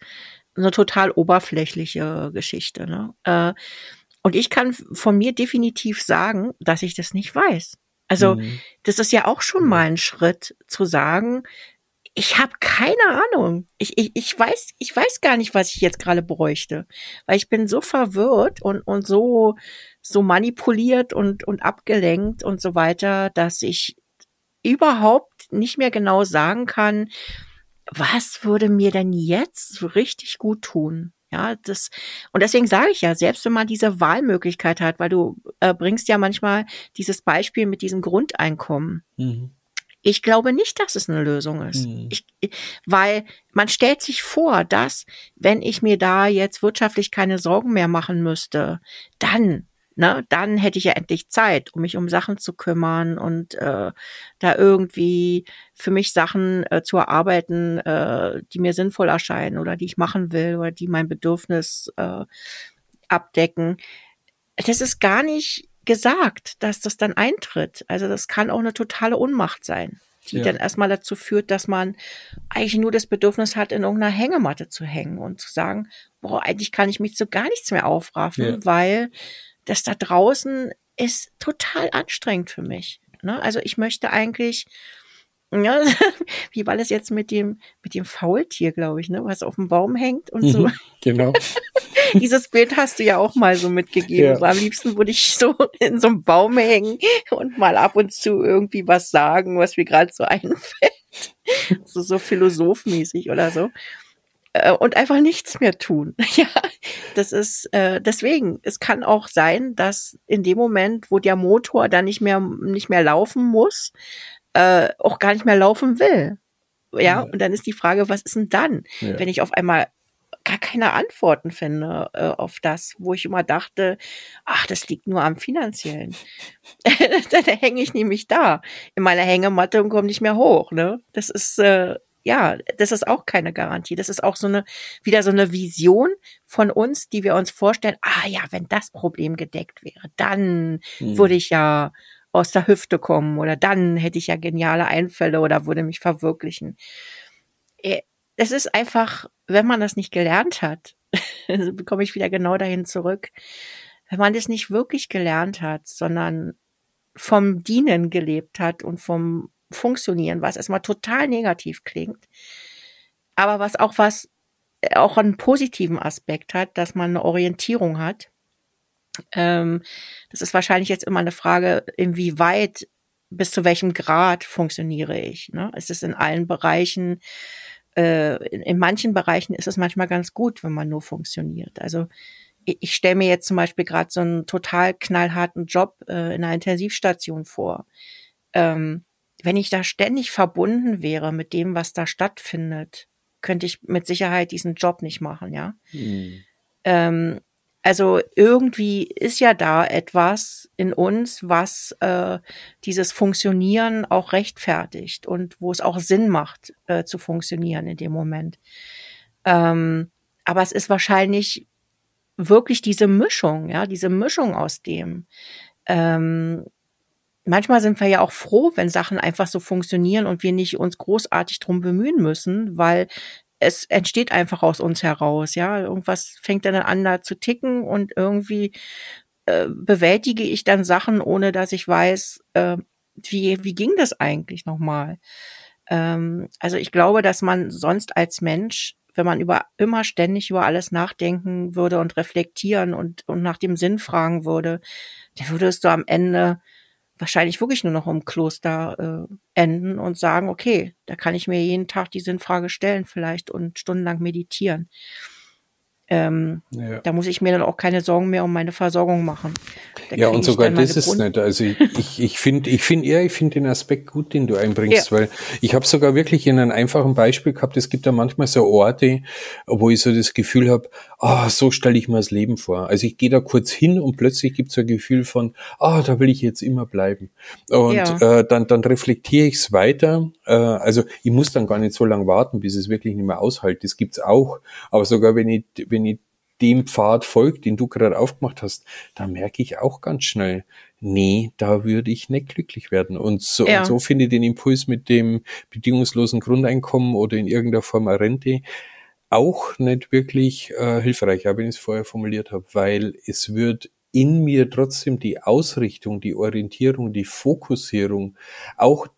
C: eine total oberflächliche Geschichte. Ne? Äh, und ich kann von mir definitiv sagen, dass ich das nicht weiß. Also
B: Mhm.
C: das ist ja auch schon mal ein Schritt zu sagen, ich habe keine Ahnung. Ich, ich, ich weiß, ich weiß gar nicht, was ich jetzt gerade bräuchte. Weil ich bin so verwirrt und, und so, so manipuliert und, und abgelenkt und so weiter, dass ich überhaupt nicht mehr genau sagen kann, was würde mir denn jetzt so richtig gut tun? Ja, das, und deswegen sage ich ja, selbst wenn man diese Wahlmöglichkeit hat, weil du äh, bringst ja manchmal dieses Beispiel mit diesem Grundeinkommen.
B: Mhm.
C: Ich glaube nicht, dass es eine Lösung ist.
B: Hm.
C: Ich, weil man stellt sich vor, dass wenn ich mir da jetzt wirtschaftlich keine Sorgen mehr machen müsste, dann, ne, dann hätte ich ja endlich Zeit, um mich um Sachen zu kümmern und äh, da irgendwie für mich Sachen äh, zu erarbeiten, äh, die mir sinnvoll erscheinen oder die ich machen will oder die mein Bedürfnis äh, abdecken. Das ist gar nicht gesagt, dass das dann eintritt. Also das kann auch eine totale Unmacht sein, die
B: Ja.
C: dann erstmal dazu führt, dass man eigentlich nur das Bedürfnis hat, in irgendeiner Hängematte zu hängen und zu sagen, boah, eigentlich kann ich mich zu gar nichts mehr aufraffen,
B: Ja.
C: weil das da draußen ist total anstrengend für mich. Ne? Also ich möchte eigentlich, ja, wie war das jetzt mit dem, mit dem Faultier, glaube ich, ne, was auf dem Baum hängt und so.
B: Mhm. Genau.
C: Dieses Bild hast du ja auch mal so mitgegeben.
B: Ja.
C: So, am liebsten würde ich so in so einem Baum hängen und mal ab und zu irgendwie was sagen, was mir gerade so einfällt. So, so philosophenmäßig oder so. Äh, Und einfach nichts mehr tun. Ja, das ist äh, deswegen. Es kann auch sein, dass in dem Moment, wo der Motor dann nicht mehr nicht mehr laufen muss, äh, auch gar nicht mehr laufen will. Ja,
B: Ja.
C: und dann ist die Frage, was ist denn dann,
B: Ja.
C: wenn ich auf einmal gar keine Antworten finde äh, auf das, wo ich immer dachte, ach, das liegt nur am finanziellen. dann hänge ich nämlich da in meiner Hängematte und komme nicht mehr hoch. Ne, das ist äh, ja, das ist auch keine Garantie. Das ist auch so eine wieder so eine Vision von uns, die wir uns vorstellen. Ah ja, wenn das Problem gedeckt wäre, dann
B: Mhm.
C: würde ich ja aus der Hüfte kommen oder dann hätte ich ja geniale Einfälle oder würde mich verwirklichen. Äh, Es ist einfach, wenn man das nicht gelernt hat, also bekomme ich wieder genau dahin zurück, wenn man das nicht wirklich gelernt hat, sondern vom Dienen gelebt hat und vom Funktionieren, was erstmal total negativ klingt, aber was auch was, äh, auch einen positiven Aspekt hat, dass man eine Orientierung hat. Ähm, das ist wahrscheinlich jetzt immer eine Frage, inwieweit, bis zu welchem Grad funktioniere ich. Ne? Es ist in allen Bereichen, äh, in, in manchen Bereichen ist es manchmal ganz gut, wenn man nur funktioniert. Also ich, ich stelle mir jetzt zum Beispiel gerade so einen total knallharten Job äh, in einer Intensivstation vor. Ähm, wenn ich da ständig verbunden wäre mit dem, was da stattfindet, könnte ich mit Sicherheit diesen Job nicht machen, ja.
B: Mhm.
C: Ähm, also irgendwie ist ja da etwas in uns, was äh, dieses Funktionieren auch rechtfertigt und wo es auch Sinn macht, äh, zu funktionieren in dem Moment. Ähm, aber es ist wahrscheinlich wirklich diese Mischung, ja, diese Mischung aus dem. Ähm, manchmal sind wir ja auch froh, wenn Sachen einfach so funktionieren und wir nicht uns großartig drum bemühen müssen, weil es entsteht einfach aus uns heraus, ja. Irgendwas fängt dann an da zu ticken und irgendwie äh, bewältige ich dann Sachen, ohne dass ich weiß, äh, wie, wie ging das eigentlich nochmal? Ähm, also ich glaube, dass man sonst als Mensch, wenn man über immer ständig über alles nachdenken würde und reflektieren und, und nach dem Sinn fragen würde, dann würdest du am Ende wahrscheinlich wirklich nur noch im Kloster äh, enden und sagen, okay, da kann ich mir jeden Tag die Sinnfrage stellen vielleicht und stundenlang meditieren. Ähm, ja. Da muss ich mir dann auch keine Sorgen mehr um meine Versorgung machen.
B: Da ja, und sogar das ist nicht. Also ich, ich, ich finde, ich finde eher, ich finde den Aspekt gut, den du einbringst, ja. weil ich habe sogar wirklich in einem einfachen Beispiel gehabt, es gibt da manchmal so Orte, wo ich so das Gefühl habe, ah, so stelle ich mir das Leben vor. Also ich gehe da kurz hin und plötzlich gibt es so ein Gefühl von, ah, da will ich jetzt immer bleiben. Und ja. äh, dann, dann reflektiere ich es weiter. Äh, also ich muss dann gar nicht so lange warten, bis es wirklich nicht mehr aushält. Das gibt's auch. Aber sogar wenn ich, wenn ich dem Pfad folgt, den du gerade aufgemacht hast, da merke ich auch ganz schnell, nee, da würde ich nicht glücklich werden. Und so, ja. und so finde ich den Impuls mit dem bedingungslosen Grundeinkommen oder in irgendeiner Form eine Rente auch nicht wirklich äh, hilfreich, wenn ich es vorher formuliert habe, weil es wird in mir trotzdem die Ausrichtung, die Orientierung, die Fokussierung, auch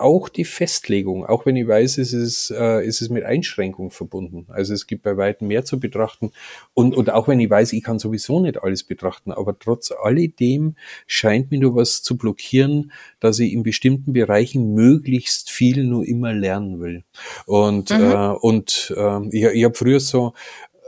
B: auch die Festlegung, auch wenn ich weiß, es ist, äh, ist es mit Einschränkung verbunden. Also es gibt bei weitem mehr zu betrachten. Und, und auch wenn ich weiß, ich kann sowieso nicht alles betrachten, aber trotz alledem scheint mir nur was zu blockieren, dass ich in bestimmten Bereichen möglichst viel nur immer lernen will. Und, mhm. äh, und äh, ich, ich habe früher so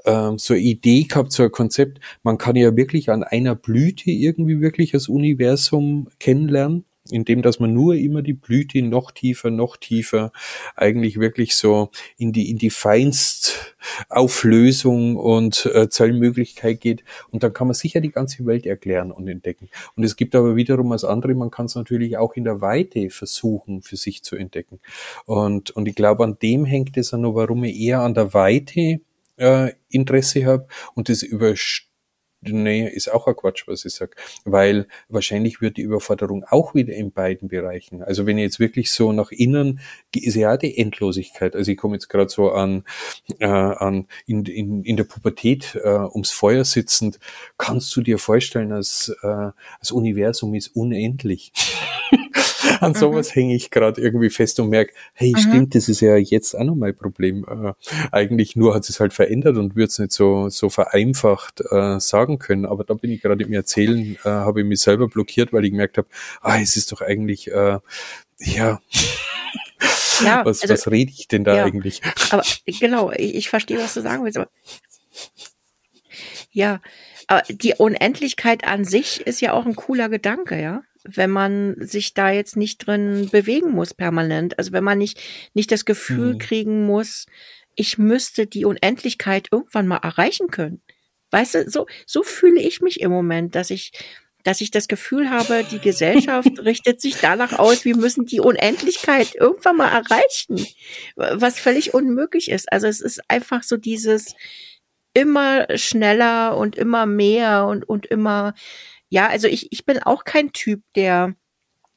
B: ähm, so eine Idee gehabt, so ein Konzept, man kann ja wirklich an einer Blüte irgendwie wirklich das Universum kennenlernen indem dass man nur immer die Blüte noch tiefer, noch tiefer, eigentlich wirklich so in die in die Feinstauflösung und äh, Zellmöglichkeit geht. Und dann kann man sicher die ganze Welt erklären und entdecken. Und es gibt aber wiederum das andere, man kann es natürlich auch in der Weite versuchen, für sich zu entdecken. Und, und ich glaube, an dem hängt es ja nur, warum ich eher an der Weite äh, Interesse habe und das übersteigt nee, ist auch ein Quatsch, was ich sag, weil wahrscheinlich wird die Überforderung auch wieder in beiden Bereichen. Also wenn ich jetzt wirklich so nach innen, ist ja die Endlosigkeit. Also ich komme jetzt gerade so an, äh, an in, in, in der Pubertät äh, ums Feuer sitzend, kannst du dir vorstellen, dass äh, das Universum ist unendlich. An sowas hänge ich gerade irgendwie fest und merke, hey, mhm. stimmt, das ist ja jetzt auch noch mein Problem. Äh, eigentlich nur hat es halt verändert und würde es nicht so, so vereinfacht äh, sagen können. Aber da bin ich gerade im Erzählen, äh, habe ich mich selber blockiert, weil ich gemerkt habe, ah, es ist doch eigentlich, äh, ja, ja, was, also, was rede ich denn da ja, eigentlich?
C: Aber genau, ich, ich verstehe, was du sagen willst. Aber ja, aber die Unendlichkeit an sich ist ja auch ein cooler Gedanke, ja wenn man sich da jetzt nicht drin bewegen muss permanent. Also wenn man nicht, nicht das Gefühl mhm. kriegen muss, ich müsste die Unendlichkeit irgendwann mal erreichen können. Weißt du, so, so fühle ich mich im Moment, dass ich, dass ich das Gefühl habe, die Gesellschaft richtet sich danach aus, wir müssen die Unendlichkeit irgendwann mal erreichen, was völlig unmöglich ist. Also es ist einfach so dieses immer schneller und immer mehr und, und immer ja, also ich, ich bin auch kein Typ, der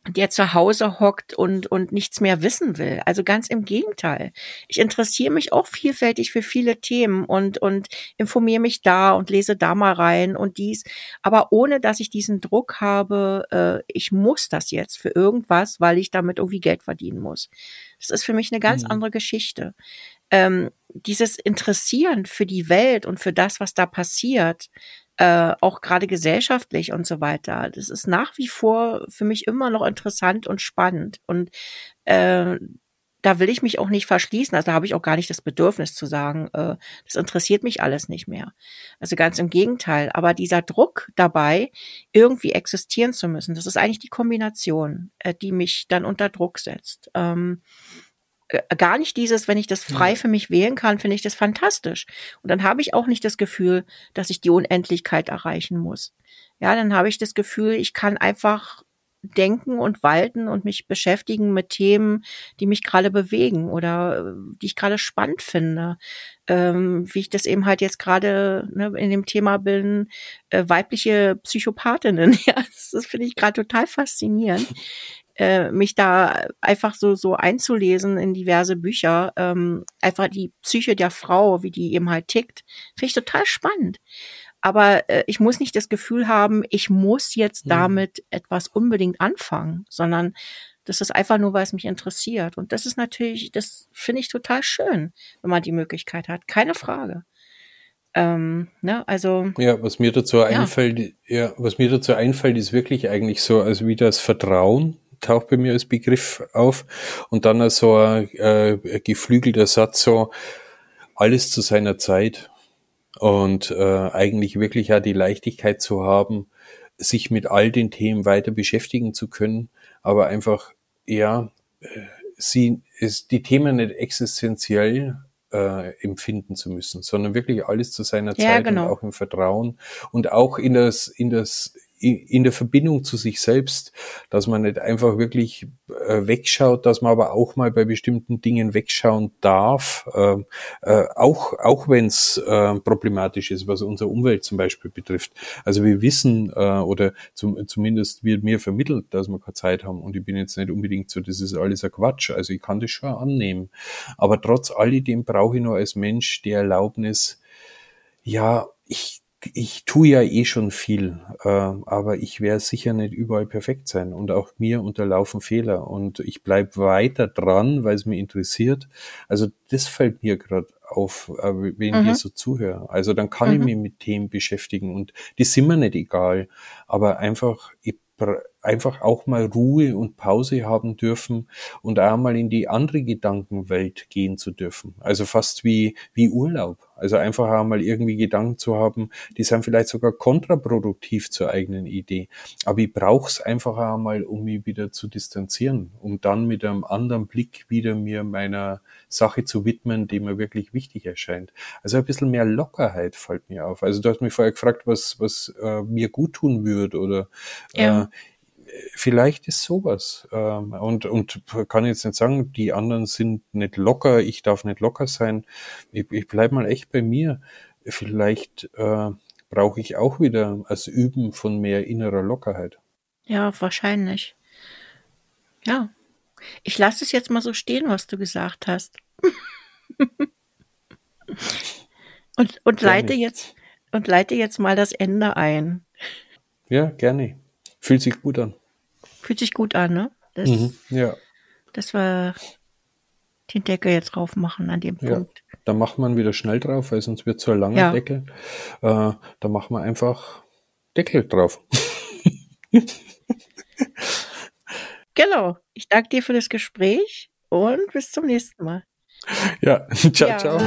C: der zu Hause hockt und, und nichts mehr wissen will. Also ganz im Gegenteil. Ich interessiere mich auch vielfältig für viele Themen und, und informiere mich da und lese da mal rein und dies. Aber ohne, dass ich diesen Druck habe, äh, ich muss das jetzt für irgendwas, weil ich damit irgendwie Geld verdienen muss. Das ist für mich eine ganz mhm. andere Geschichte. Ähm, dieses Interessieren für die Welt und für das, was da passiert, äh, auch gerade gesellschaftlich und so weiter. Das ist nach wie vor für mich immer noch interessant und spannend. Und äh, da will ich mich auch nicht verschließen. Also da habe ich auch gar nicht das Bedürfnis zu sagen, äh, das interessiert mich alles nicht mehr. Also ganz im Gegenteil. Aber dieser Druck dabei, irgendwie existieren zu müssen, das ist eigentlich die Kombination, äh, die mich dann unter Druck setzt. Ähm, äh, gar nicht dieses, wenn ich das frei für mich wählen kann, finde ich das fantastisch. Und dann habe ich auch nicht das Gefühl, dass ich die Unendlichkeit erreichen muss. Ja, dann habe ich das Gefühl, ich kann einfach denken und walten und mich beschäftigen mit Themen, die mich gerade bewegen oder äh, die ich gerade spannend finde. Ähm, wie ich das eben halt jetzt gerade ne, in dem Thema bin, äh, weibliche Psychopathinnen. Ja, das, das finde ich gerade total faszinierend äh, mich da einfach so so einzulesen in diverse Bücher, ähm, einfach die Psyche der Frau, wie die eben halt tickt, finde ich total spannend. aber äh, ich muss nicht das Gefühl haben, ich muss jetzt
B: Mhm.
C: damit etwas unbedingt anfangen, sondern das ist einfach nur, weil es mich interessiert. Und das ist natürlich, das finde ich total schön, wenn man die Möglichkeit hat. Keine Frage. Ähm, ne, also,
B: Ja, was mir dazu einfällt, ja, was mir dazu einfällt, ist wirklich eigentlich so, also wie das Vertrauen taucht bei mir als Begriff auf. Und dann so ein äh, geflügelter Satz so, alles zu seiner Zeit. Und äh, eigentlich wirklich ja die Leichtigkeit zu haben, sich mit all den Themen weiter beschäftigen zu können, aber einfach, ja, äh, sie, ist die Themen nicht existenziell äh, empfinden zu müssen, sondern wirklich alles zu seiner
C: Ja,
B: Zeit
C: genau.
B: und auch im Vertrauen. Und auch in das, in das, in der Verbindung zu sich selbst, dass man nicht einfach wirklich äh, wegschaut, dass man aber auch mal bei bestimmten Dingen wegschauen darf, ähm, äh, auch auch wenn es äh, problematisch ist, was unsere Umwelt zum Beispiel betrifft. Also wir wissen äh, oder zum, zumindest wird mir vermittelt, dass wir keine Zeit haben und ich bin jetzt nicht unbedingt so, das ist alles ein Quatsch. Also ich kann das schon annehmen, aber trotz alledem brauche ich nur als Mensch die Erlaubnis, ja, ich ich tue ja eh schon viel, äh, aber ich werde sicher nicht überall perfekt sein und auch mir unterlaufen Fehler und ich bleib weiter dran, weil es mich interessiert. Also das fällt mir gerade auf, äh, wenn ich
C: Mhm.
B: hier so zuhöre. Also dann kann ich
C: Mhm.
B: mich mit Themen beschäftigen und die sind mir nicht egal, aber einfach ich einfach auch mal Ruhe und Pause haben dürfen und auch mal in die andere Gedankenwelt gehen zu dürfen. Also fast wie, wie Urlaub. Also einfach auch mal irgendwie Gedanken zu haben, die sind vielleicht sogar kontraproduktiv zur eigenen Idee. Aber ich brauche es einfach auch mal, um mich wieder zu distanzieren, um dann mit einem anderen Blick wieder mir meiner Sache zu widmen, die mir wirklich wichtig erscheint. Also ein bisschen mehr Lockerheit fällt mir auf. Also du hast mich vorher gefragt, was, was äh, mir gut tun würde oder
C: Ja.
B: äh, vielleicht ist sowas. Ähm, und, und kann jetzt nicht sagen, die anderen sind nicht locker, ich darf nicht locker sein. Ich, ich bleib mal echt bei mir. Vielleicht äh, brauche ich auch wieder als Üben von mehr innerer Lockerheit.
C: ja, wahrscheinlich. Ja. Ich lasse es jetzt mal so stehen, was du gesagt hast. und, und
B: Gerne.
C: leite jetzt, und leite jetzt mal das Ende ein.
B: Ja, gerne. Fühlt sich gut an.
C: Fühlt sich gut an, ne? Das,
B: Mhm. Ja,
C: dass wir den Deckel jetzt drauf machen an dem
B: ja.
C: Punkt.
B: Da macht man wieder schnell drauf, weil sonst wird so ein langer
C: Ja.
B: Deckel. Äh, da machen wir einfach Deckel drauf.
C: Genau. Ich danke dir für das Gespräch und bis zum nächsten Mal.
B: Ja, ciao,
C: Ja.
B: ciao.